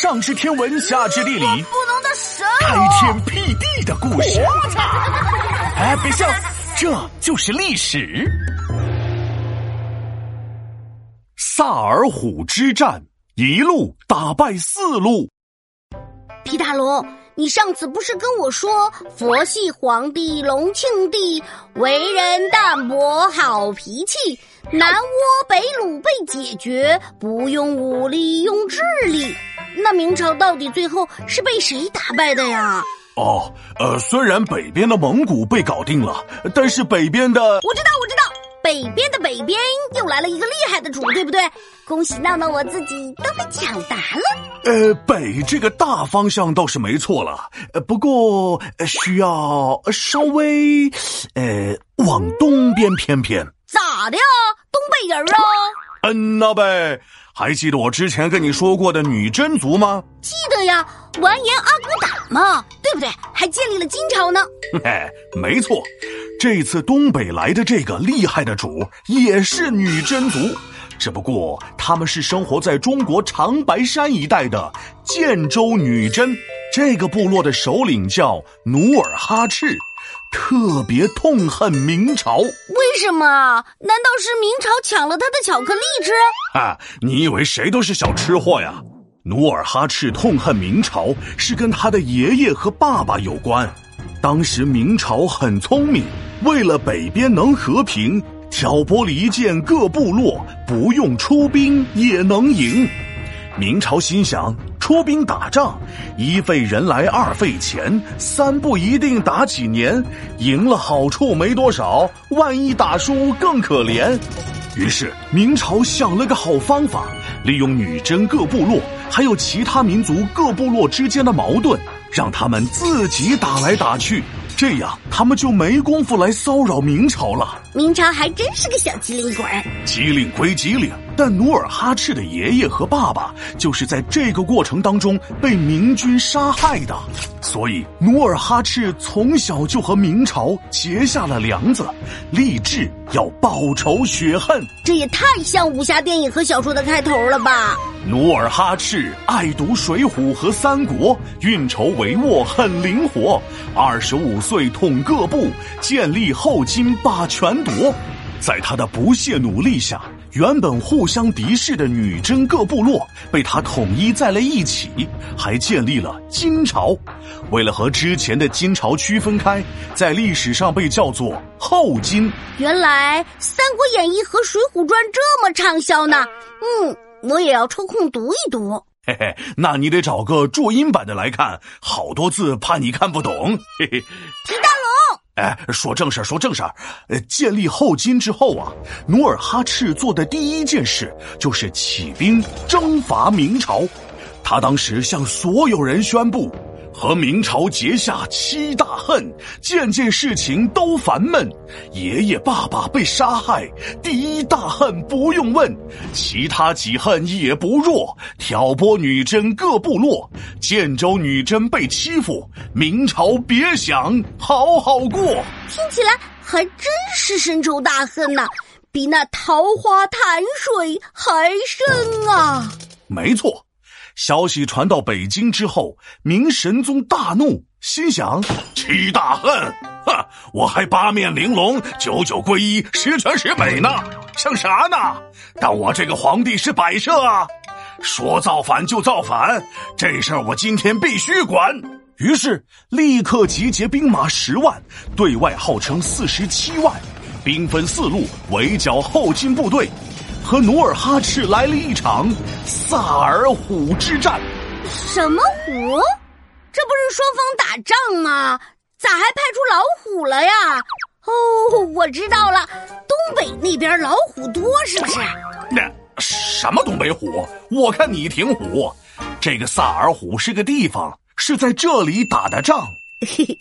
上知天文，下知地理，不能的神开天辟地的故事。哎，别笑，这就是历史。萨尔浒之战，一路打败四路。皮大龙，你上次不是跟我说佛系皇帝隆庆帝为人淡泊，好脾气，南倭北虏被解决，不用武力，用智力。那明朝到底最后是被谁打败的呀？哦，呃，虽然北边的蒙古被搞定了，但是北边的……我知道，我知道，北边的北边又来了一个厉害的主，对不对？恭喜闹闹，我自己都被抢答了。呃，北这个大方向倒是没错了，呃，不过需要稍微呃往东边偏偏。咋的呀？东北人啊？嗯呐呗。还记得我之前跟你说过的女真族吗？记得呀，完颜阿骨打嘛，对不对？还建立了金朝呢。嘿，没错，这次东北来的这个厉害的主也是女真族，只不过他们是生活在中国长白山一带的建州女真。这个部落的首领叫努尔哈赤。特别痛恨明朝，为什么？难道是明朝抢了他的巧克力吃？啊，你以为谁都是小吃货呀？努尔哈赤痛恨明朝是跟他的爷爷和爸爸有关。当时明朝很聪明，为了北边能和平，挑拨离间各部落，不用出兵也能赢。明朝心想。出兵打仗，一费人来，二费钱，三不一定打几年。赢了好处没多少，万一打输更可怜。于是明朝想了个好方法，利用女真各部落还有其他民族各部落之间的矛盾，让他们自己打来打去。这样，他们就没工夫来骚扰明朝了。明朝还真是个小机灵鬼。机灵归机灵，但努尔哈赤的爷爷和爸爸就是在这个过程当中被明军杀害的，所以努尔哈赤从小就和明朝结下了梁子，立志要报仇雪恨。这也太像武侠电影和小说的开头了吧？努尔哈赤爱读《水浒》和《三国》，运筹帷幄很灵活。二十五岁统各部，建立后金霸权夺。在他的不懈努力下，原本互相敌视的女真各部落被他统一在了一起，还建立了金朝。为了和之前的金朝区分开，在历史上被叫做后金。原来《三国演义》和《水浒传》这么畅销呢？嗯。我也要抽空读一读，嘿嘿，那你得找个注音版的来看，好多字怕你看不懂，嘿嘿。皮大龙，哎，说正事儿，说正事儿。呃，建立后金之后啊，努尔哈赤做的第一件事就是起兵征伐明朝，他当时向所有人宣布。和明朝结下七大恨，件件事情都烦闷。爷爷爸爸被杀害，第一大恨不用问，其他几恨也不弱。挑拨女真各部落，建州女真被欺负，明朝别想好好过。听起来还真是深仇大恨呐，比那桃花潭水还深啊！没错。消息传到北京之后，明神宗大怒，心想：七大恨，哼，我还八面玲珑、九九归一、十全十美呢，像啥呢？但我这个皇帝是摆设啊，说造反就造反，这事儿我今天必须管。于是立刻集结兵马十万，对外号称四十七万，兵分四路围剿后金部队。和努尔哈赤来了一场萨尔浒之战。什么虎？这不是双方打仗吗？咋还派出老虎了呀？哦，我知道了，东北那边老虎多，是不是？那什么东北虎？我看你挺虎。这个萨尔浒是个地方，是在这里打的仗。嘿嘿，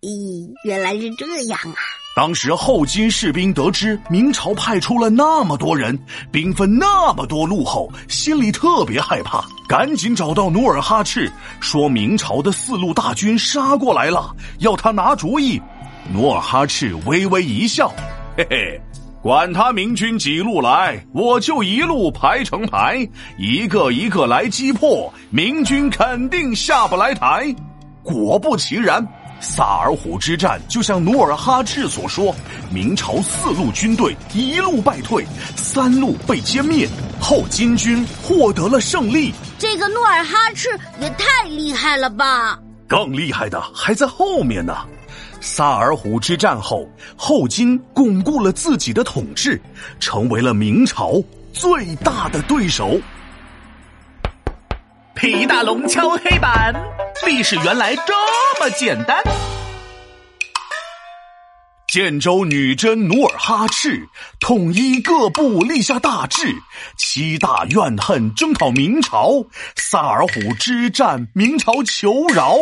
咦，原来是这样啊。当时后金士兵得知明朝派出了那么多人，兵分那么多路后，心里特别害怕，赶紧找到努尔哈赤，说明朝的四路大军杀过来了，要他拿主意。努尔哈赤微微一笑，嘿嘿，管他明军几路来，我就一路排成排，一个一个来击破，明军肯定下不来台。果不其然，萨尔浒之战就像努尔哈赤所说，明朝四路军队一路败退，三路被歼灭，后金军获得了胜利。这个努尔哈赤也太厉害了吧！更厉害的还在后面呢。萨尔浒之战后，后金巩固了自己的统治，成为了明朝最大的对手。皮大龙敲黑板，历史原来这么简单。建州女真努尔哈赤统一各部，立下大志，七大怨恨征讨明朝。萨尔浒之战，明朝求饶。